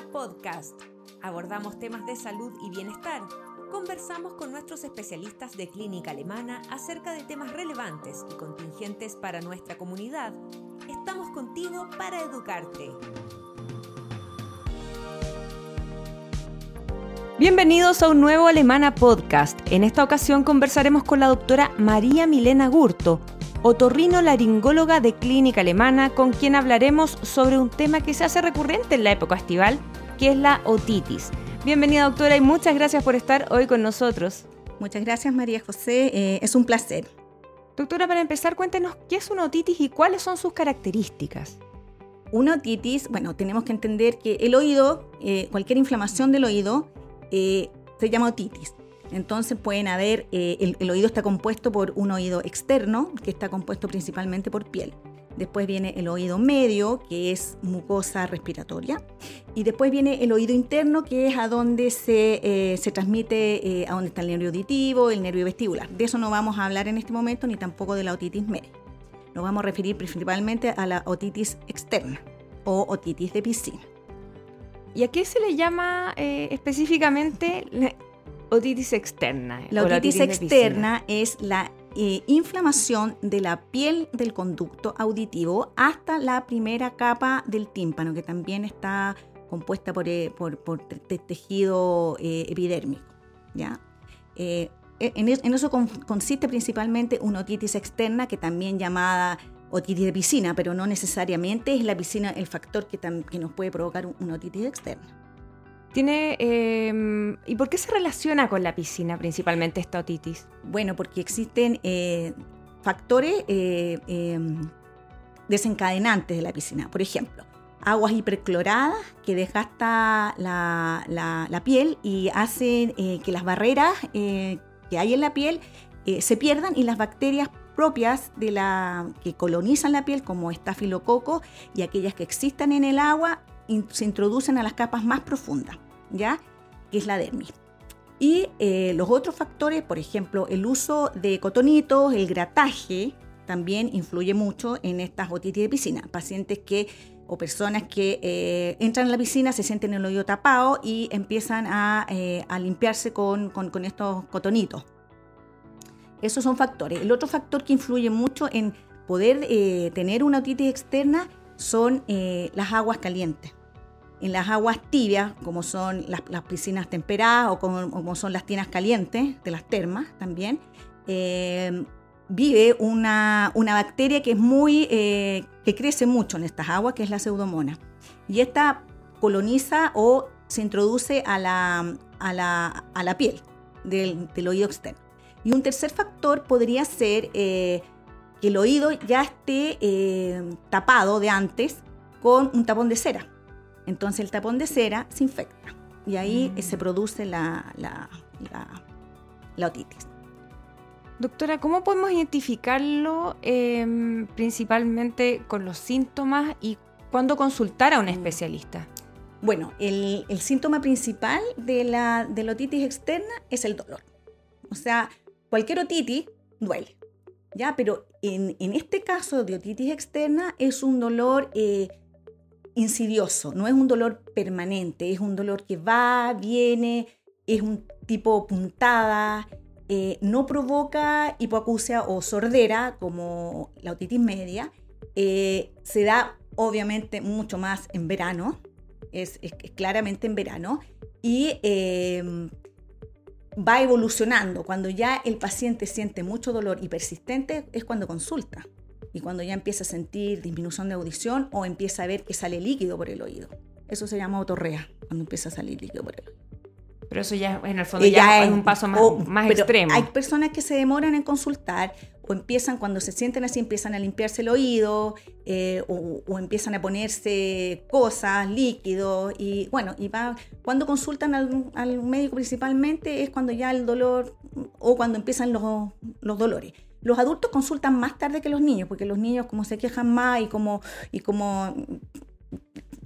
Podcast. Abordamos temas de salud y bienestar. Conversamos con nuestros especialistas de clínica alemana acerca de temas relevantes y contingentes para nuestra comunidad. Estamos contigo para educarte. Bienvenidos a un nuevo Alemana Podcast. En esta ocasión conversaremos con la doctora María Milena Gurto, otorrino laringóloga de Clínica Alemana, con quien hablaremos sobre un tema que se hace recurrente en la época estival, que es la otitis. Bienvenida doctora y muchas gracias por estar hoy con nosotros. Muchas gracias María José, eh, es un placer. Doctora, para empezar, cuéntenos qué es una otitis y cuáles son sus características. Una otitis, bueno, tenemos que entender que el oído, eh, cualquier inflamación del oído, eh, se llama otitis. Entonces pueden haber, eh, el, oído está compuesto por un oído externo, que está compuesto principalmente por piel. Después viene el oído medio, que es mucosa respiratoria. Y después viene el oído interno, que es a donde se, eh, se transmite, eh, a donde está el nervio auditivo, el nervio vestibular. De eso no vamos a hablar en este momento, ni tampoco de la otitis media. Nos vamos a referir principalmente a la otitis externa o otitis de piscina. ¿Y a qué se le llama específicamente Otitis externa. La otitis, externa es la eh, inflamación de la piel del conducto auditivo hasta la primera capa del tímpano, que también está compuesta por, eh, tejido eh, epidérmico. ¿ya? E, en, eso consiste principalmente una otitis externa, que también llamada otitis de piscina, pero no necesariamente es la piscina el factor que, que nos puede provocar una otitis externa. Tiene, em, ¿Y por qué se relaciona con la piscina principalmente esta otitis? Bueno, porque existen eh, factores eh, em, desencadenantes de la piscina. Por ejemplo, aguas hipercloradas que desgasta la, la, piel y hacen eh, que las barreras que hay en la piel se pierdan y las bacterias propias de la que colonizan la piel como estafilococo y aquellas que existan en el agua se introducen a las capas más profundas, ¿ya? Que es la dermis. Y eh, los otros factores, por ejemplo, el uso de cotonitos, el grataje, también influye mucho en estas otitis de piscina. Pacientes que o personas que eh, entran en la piscina, se sienten el oído tapado y empiezan a, eh, limpiarse con, con, estos cotonitos. Esos son factores. El otro factor que influye mucho en poder tener una otitis externa son las aguas calientes en las aguas tibias, como son las, piscinas temperadas o como, son las tinas calientes de las termas también, eh, vive una, bacteria que es muy, eh, que crece mucho en estas aguas, que es la pseudomona. Y esta coloniza o se introduce a la, a la, piel del, oído externo. Y un tercer factor podría ser eh, que el oído ya esté tapado de antes con un tapón de cera. Entonces el tapón de cera se infecta y ahí mm. se produce la, la, otitis. Doctora, ¿cómo podemos identificarlo em, principalmente con los síntomas y cuándo consultar a un mm. especialista? Bueno, el, síntoma principal de la, de otitis externa es el dolor. O sea, cualquier otitis duele, ¿ya? Pero en, este caso de otitis externa es un dolor eh, insidioso, no es un dolor permanente, es un dolor que va, viene, es un tipo puntada, eh, no provoca hipoacusia o sordera como la otitis media, eh, se da obviamente mucho más en verano, es, claramente en verano, y va evolucionando. Cuando ya el paciente siente mucho dolor y persistente es cuando consulta y cuando ya empieza a sentir disminución de audición o empieza a ver que sale líquido por el oído. Eso se llama otorrea, cuando empieza a salir líquido por el oído. Pero eso ya en el fondo ya, es, un paso más, más extremo. Hay personas que se demoran en consultar o empiezan cuando se sienten así, empiezan a limpiarse el oído eh, o, empiezan a ponerse cosas, líquidos y bueno, y va, cuando consultan al, al, médico principalmente es cuando ya el dolor o cuando empiezan los, los dolores. Los adultos consultan más tarde que los niños, porque los niños como se quejan más y como, y como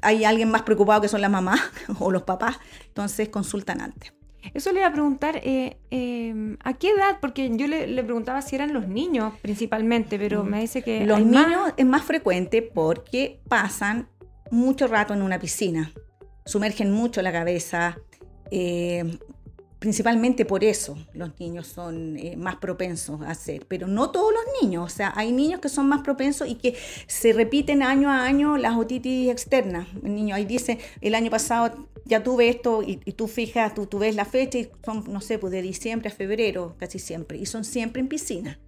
hay alguien más preocupado que son las mamás o los papás, entonces consultan antes. Eso le iba a preguntar, eh, em, ¿a qué edad? Porque yo le, preguntaba si eran los niños principalmente, pero mm. me dice que... Los niños es más frecuente porque pasan mucho rato en una piscina. sumergen mucho la cabeza. Eh, principalmente por eso los niños son eh, más propensos a hacer, pero no todos los niños, o sea, hay niños que son más propensos y que se repiten año a año las otitis externas. El niño ahí dice, el año pasado ya tuve esto y, tú fijas, tú, tú, ves la fecha y son, no sé, pues de diciembre a febrero casi siempre, y son siempre en piscina.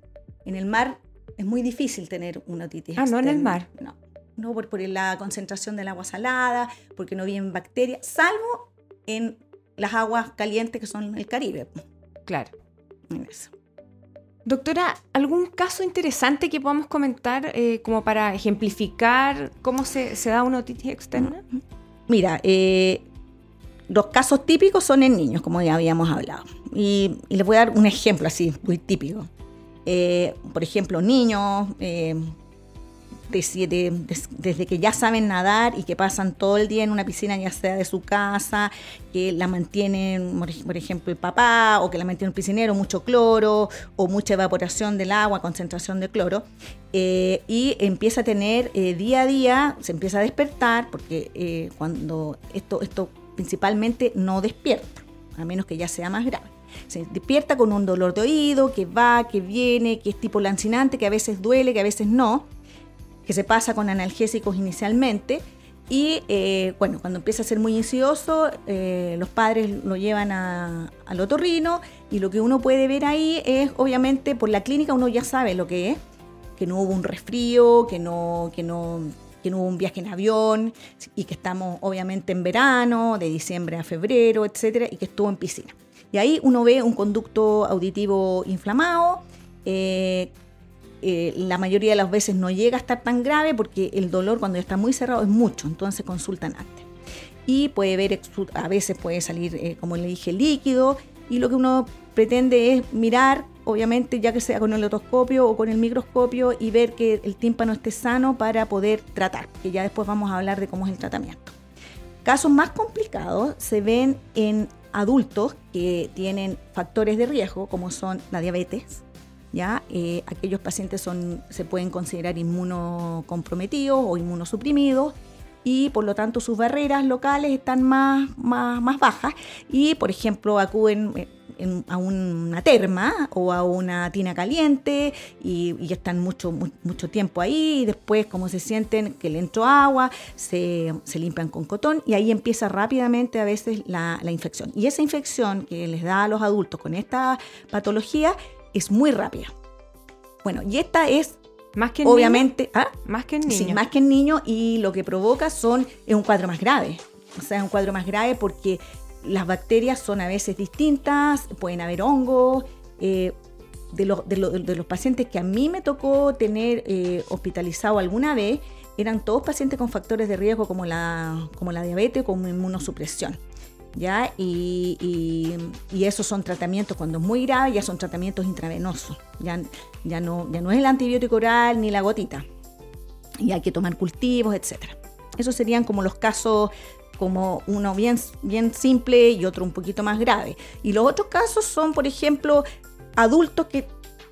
En el mar es muy difícil tener una otitis ah, no en el mar. No, no por, por la concentración del agua salada, porque no vienen bacterias, salvo en las aguas calientes que son el Caribe. Claro. Doctora, ¿algún caso interesante que podamos comentar eh, como para ejemplificar cómo se, da una otitis externa? Mira, eh, los casos típicos son en niños, como ya habíamos hablado. Y, les voy a dar un ejemplo así, muy típico. Eh, por ejemplo, niños desde, que ya saben nadar y que pasan todo el día en una piscina, ya sea de su casa, que la mantienen, por ejemplo, el papá, o que la mantiene un piscinero, mucho cloro, o mucha evaporación del agua, concentración de cloro, eh, y empieza a tener eh, día a día, se empieza a despertar, porque eh, cuando esto, esto principalmente no despierta, a menos que ya sea más grave. Se despierta con un dolor de oído, que va, que viene, que es tipo lancinante, que a veces duele, que a veces no que se pasa con analgésicos inicialmente. Y eh, bueno, cuando empieza a ser muy insidioso, eh, los padres lo llevan al otorrino y lo que uno puede ver ahí es, obviamente, por la clínica uno ya sabe lo que es, que no hubo un resfrío, que no, que no, que no hubo un viaje en avión y que estamos obviamente en verano, de diciembre a febrero, etcétera, y que estuvo en piscina. Y ahí uno ve un conducto auditivo inflamado, eh, eh, la mayoría de las veces no llega a estar tan grave porque el dolor cuando está muy cerrado es mucho, entonces consultan antes. Y puede ver, a veces puede salir, eh, como le dije, líquido y lo que uno pretende es mirar, obviamente ya que sea con el otoscopio o con el microscopio y ver que el tímpano esté sano para poder tratar, que ya después vamos a hablar de cómo es el tratamiento. Casos más complicados se ven en adultos que tienen factores de riesgo como son la diabetes, ¿ya? Eh, aquellos pacientes son, se pueden considerar inmunocomprometidos o inmunosuprimidos y por lo tanto sus barreras locales están más, más, bajas y por ejemplo acuden eh, a una terma o a una tina caliente y, están mucho, mucho tiempo ahí y después como se sienten que le entró agua, se, limpian con cotón y ahí empieza rápidamente a veces la, la infección. Y esa infección que les da a los adultos con esta patología es muy rápida. Bueno, y esta es más que en obviamente, ¿ah? más que en niño. Sí, más que en niño y lo que provoca son es un cuadro más grave. O sea, es un cuadro más grave porque las bacterias son a veces distintas, pueden haber hongos. Eh, de, los, de, los pacientes que a mí me tocó tener eh, hospitalizado alguna vez, eran todos pacientes con factores de riesgo como la, como la diabetes o como inmunosupresión. Y, esos son tratamientos, cuando es muy grave, ya son tratamientos intravenosos, ya, ya, no, ya no es el antibiótico oral ni la gotita, y hay que tomar cultivos, etc. Esos serían como los casos como uno bien, bien simple y otro un poquito más grave. Y los otros casos son, por ejemplo, adultos que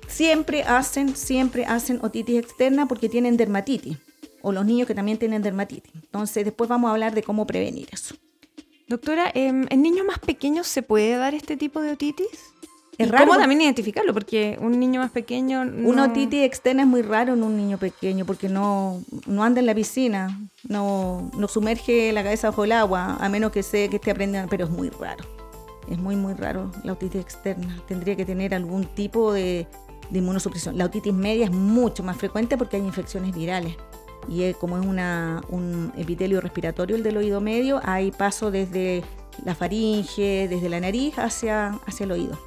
siempre hacen, siempre hacen otitis externa porque tienen dermatitis, o los niños que también tienen dermatitis. Entonces, después vamos a hablar de cómo prevenir eso. Doctora, em, ¿en niños más pequeños se puede dar este tipo de otitis? Es raro. ¿Cómo también identificarlo? Porque un niño más pequeño. Una otitis externa es muy raro en un niño pequeño porque no, no anda en la piscina, no, no sumerge la cabeza bajo el agua, a menos que, se, que esté aprendiendo, pero es muy raro. Es muy, muy raro la otitis externa. Tendría que tener algún tipo de, de inmunosupresión. La otitis media es mucho más frecuente porque hay infecciones virales y como es una, un epitelio respiratorio el del oído medio, hay paso desde la faringe, desde la nariz hacia, hacia el oído.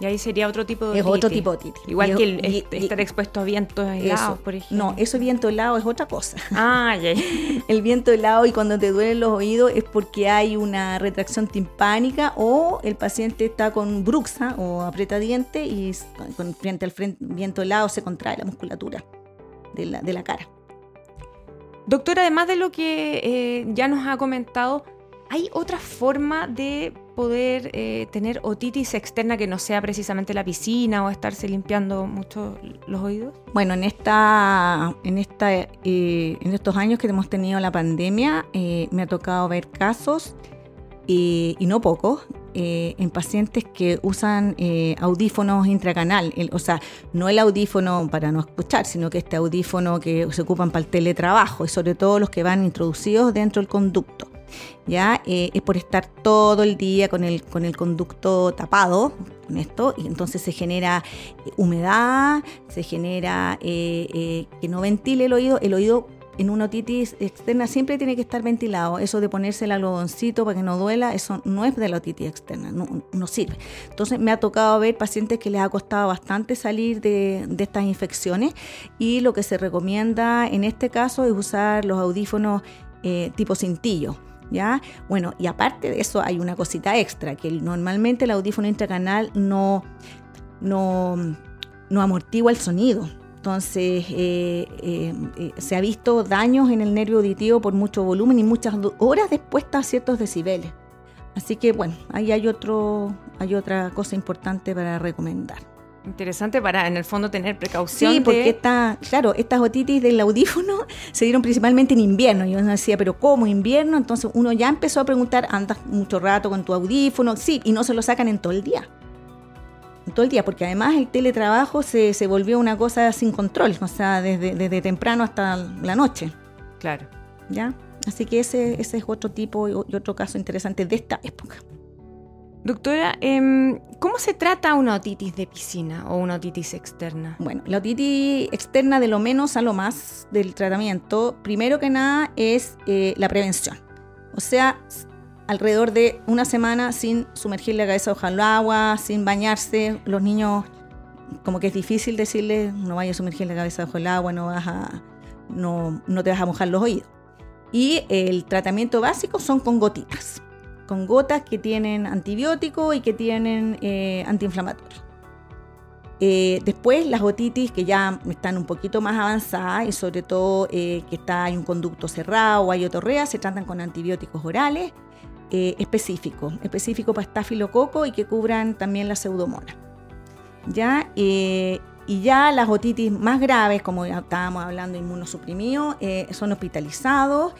Y ahí sería otro tipo de Es otro tipo de otitis. Igual que el, estar expuesto a vientos helados, por ejemplo. No, eso viento helado es otra cosa. Ah, ya. el viento helado y cuando te duelen los oídos es porque hay una retracción timpánica o el paciente está con bruxa o apretadiente y frente al viento helado se contrae la musculatura de la, de la cara. Doctora, además de lo que eh, ya nos ha comentado, ¿hay otra forma de poder eh, tener otitis externa que no sea precisamente la piscina o estarse limpiando mucho los oídos? Bueno, en esta, en esta, eh, en estos años que hemos tenido la pandemia, me ha tocado ver casos y no pocos en pacientes que usan audífonos intracanal, o sea, no el audífono para no escuchar, sino que este audífono que se ocupan para el teletrabajo y sobre todo los que van introducidos dentro del conducto. ¿ya? Eh, es por estar todo el día con el, con el conducto tapado, con esto, y entonces se genera eh, humedad, se genera eh, que no ventile el oído, el oído en una otitis externa siempre tiene que estar ventilado. Eso de ponerse el algodoncito para que no duela, eso no es de la otitis externa, no, sirve. Entonces me ha tocado ver pacientes que les ha costado bastante salir de, estas infecciones y lo que se recomienda en este caso es usar los audífonos tipo cintillo. ¿ya? Bueno, y aparte de eso hay una cosita extra, que normalmente el audífono intracanal no amortigua el sonido. Entonces, eh, eh, eh, se ha visto daños en el nervio auditivo por mucho volumen y muchas horas después a ciertos decibeles. Así que, bueno, ahí hay, otro, hay otra cosa importante para recomendar. Interesante para en el fondo tener precaución. Sí, porque está, claro, estas otitis del audífono se dieron principalmente en invierno. Y uno decía, pero ¿cómo invierno? Entonces uno ya empezó a preguntar, andas mucho rato con tu audífono, sí, y no se lo sacan en todo el día. Todo el día, porque además el teletrabajo se, se volvió una cosa sin control, o sea, desde, desde temprano hasta la noche. Claro. ¿Ya? Así que ese, ese es otro tipo y otro caso interesante de esta época. Doctora, em, ¿cómo se trata una otitis de piscina o una otitis externa? Bueno, la otitis externa de lo menos a lo más del tratamiento, primero que nada es eh, la prevención. O sea, alrededor de una semana sin sumergir la cabeza bajo el agua, sin bañarse. Los niños, como que es difícil decirles, no vayas a sumergir la cabeza bajo el agua, no, vas a, no, no te vas a mojar los oídos. Y el tratamiento básico son con gotitas con gotas que tienen antibiótico y que tienen eh, antiinflamatorio. Eh, después las otitis que ya están un poquito más avanzadas y sobre todo eh, que está, hay un conducto cerrado o hay otorrea, se tratan con antibióticos orales específicos, específicos para estafilococo y que cubran también la pseudomonas. ¿Ya? y ya las otitis más graves, como estábamos hablando, inmunosuprimidos, son hospitalizados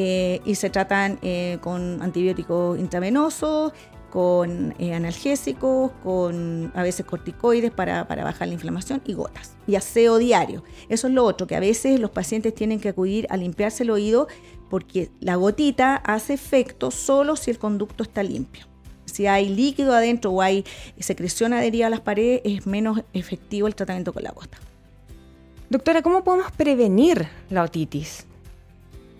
eh, y se tratan eh, con antibióticos intravenosos, con eh, analgésicos, con a veces corticoides para, bajar la inflamación y gotas. Y aseo diario. Eso es lo otro, que a veces los pacientes tienen que acudir a limpiarse el oído porque la gotita hace efecto solo si el conducto está limpio. Si hay líquido adentro o hay secreción adherida a las paredes, es menos efectivo el tratamiento con la gota. Doctora, ¿cómo podemos prevenir la otitis?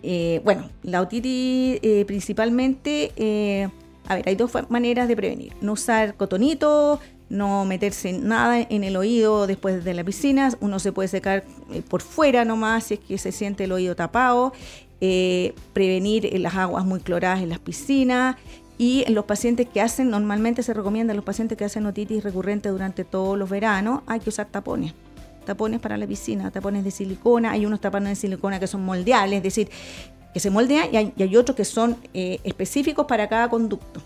Eh, bueno, la otitis eh, principalmente, eh, a ver, hay dos maneras de prevenir. No usar cotonito, no meterse nada en el oído después de la piscina. Uno se puede secar por fuera nomás si es que se siente el oído tapado. Prevenir las aguas muy cloradas en las piscinas. Y en los pacientes que hacen, normalmente se recomienda a los pacientes que hacen otitis recurrente durante todos los veranos, hay que usar tapones tapones para la piscina, tapones de silicona, hay unos tapones de silicona que son moldeables, es decir, que se moldean y hay, otros que son eh, específicos para cada conducto.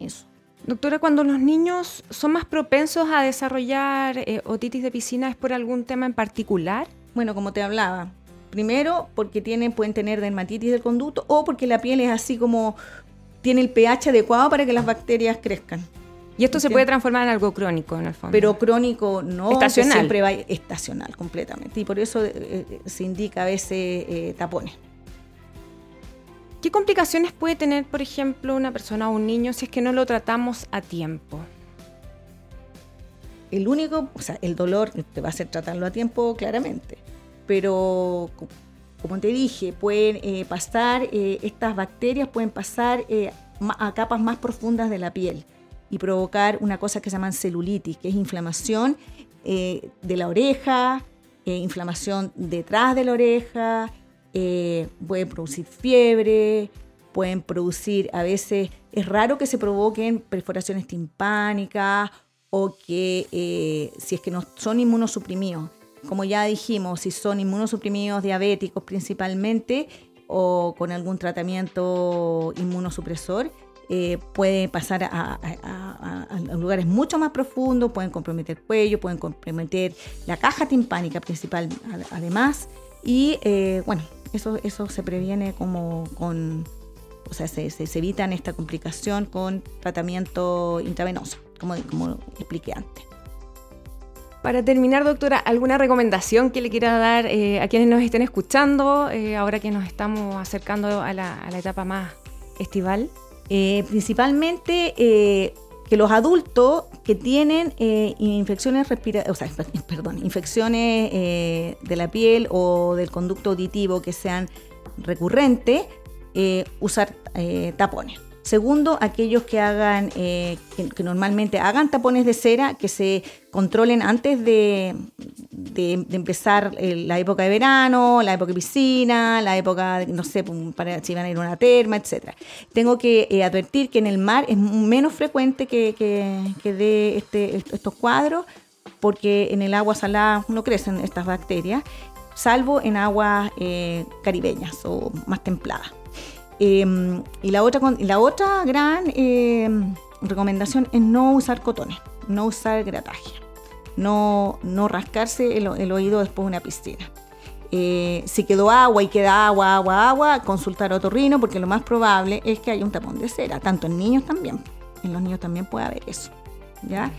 Eso. Doctora, cuando los niños son más propensos a desarrollar eh, otitis de piscina, ¿es por algún tema en particular? Bueno, como te hablaba, primero porque tienen, pueden tener dermatitis del conducto o porque la piel es así como tiene el pH adecuado para que las bacterias crezcan. Y esto se puede transformar en algo crónico, en el fondo. Pero crónico no, estacional. siempre va estacional completamente. Y por eso eh, eh, se indica a veces eh, tapones. ¿Qué complicaciones puede tener, por ejemplo, una persona o un niño si es que no lo tratamos a tiempo? El único, o sea, el dolor te va a hacer tratarlo a tiempo, claramente. Pero, como te dije, pueden pasar, estas bacterias pueden pasar a capas más profundas de la piel y provocar una cosa que se llama celulitis, que es inflamación eh, de la oreja, eh, inflamación detrás de la oreja, eh, pueden producir fiebre, pueden producir, a veces es raro que se provoquen perforaciones timpánicas o que si es que no son inmunosuprimidos, como ya dijimos, si son inmunosuprimidos diabéticos principalmente o con algún tratamiento inmunosupresor, eh, puede pasar a, lugares mucho más profundos, pueden comprometer cuello, pueden comprometer la caja timpánica principal además. Y eh, bueno, eso, eso se previene como con, o sea, se, se, evitan esta complicación con tratamiento intravenoso, como, como expliqué antes. Para terminar, doctora, ¿alguna recomendación que le quiera dar eh, a quienes nos estén escuchando ahora que nos estamos acercando a la, a la etapa más estival? Eh, principalmente eh, que los adultos que tienen eh, infecciones respiratorias, o sea, perdón, infecciones de la piel o del conducto auditivo que sean recurrentes, usar tapones. Segundo, aquellos que hagan, eh, que, normalmente hagan tapones de cera, que se controlen antes de, empezar la época de verano, la época de piscina, la época, no sé, para si van a ir a una terma, etc. Tengo que eh, advertir que en el mar es menos frecuente que, que, dé este, estos cuadros, porque en el agua salada no crecen estas bacterias, salvo en aguas eh, caribeñas o más templadas. Em, y la otra, la otra gran em, recomendación es no usar cotones, no usar grataje, no, no rascarse el, oído después de una piscina. Eh, si quedó agua y queda agua, agua, agua, consultar a otorrino porque lo más probable es que haya un tapón de cera, tanto en niños también. En los niños también puede haber eso. ¿ya?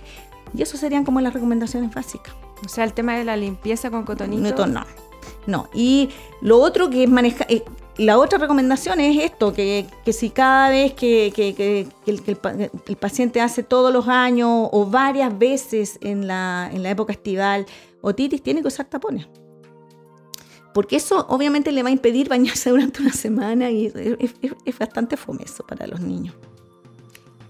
Y eso serían como las recomendaciones básicas. O sea, el tema de la limpieza con cotonito. No, no. No. Y lo otro que es manejar, eh, la otra recomendación es esto, que, si cada vez que, el, paciente hace todos los años o varias veces en la, época estival otitis, tiene que usar tapones. Porque eso obviamente le va a impedir bañarse durante una semana y es, es bastante fomeso para los niños.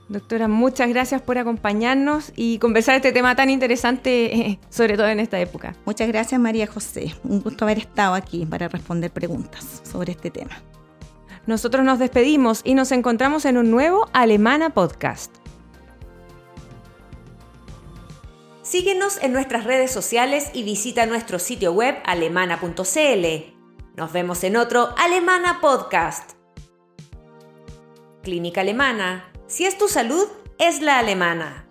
Doctora, muchas gracias por acompañarnos y conversar este tema tan interesante, eh, sobre todo en esta época. Muchas gracias, María José. Un gusto haber estado aquí para responder preguntas sobre este tema. Nosotros nos despedimos y nos encontramos en un nuevo Alemana Podcast. Síguenos en nuestras redes sociales y visita nuestro sitio web alemana.cl. Nos vemos en otro Alemana Podcast. Clínica Alemana si es tu salud, es la alemana.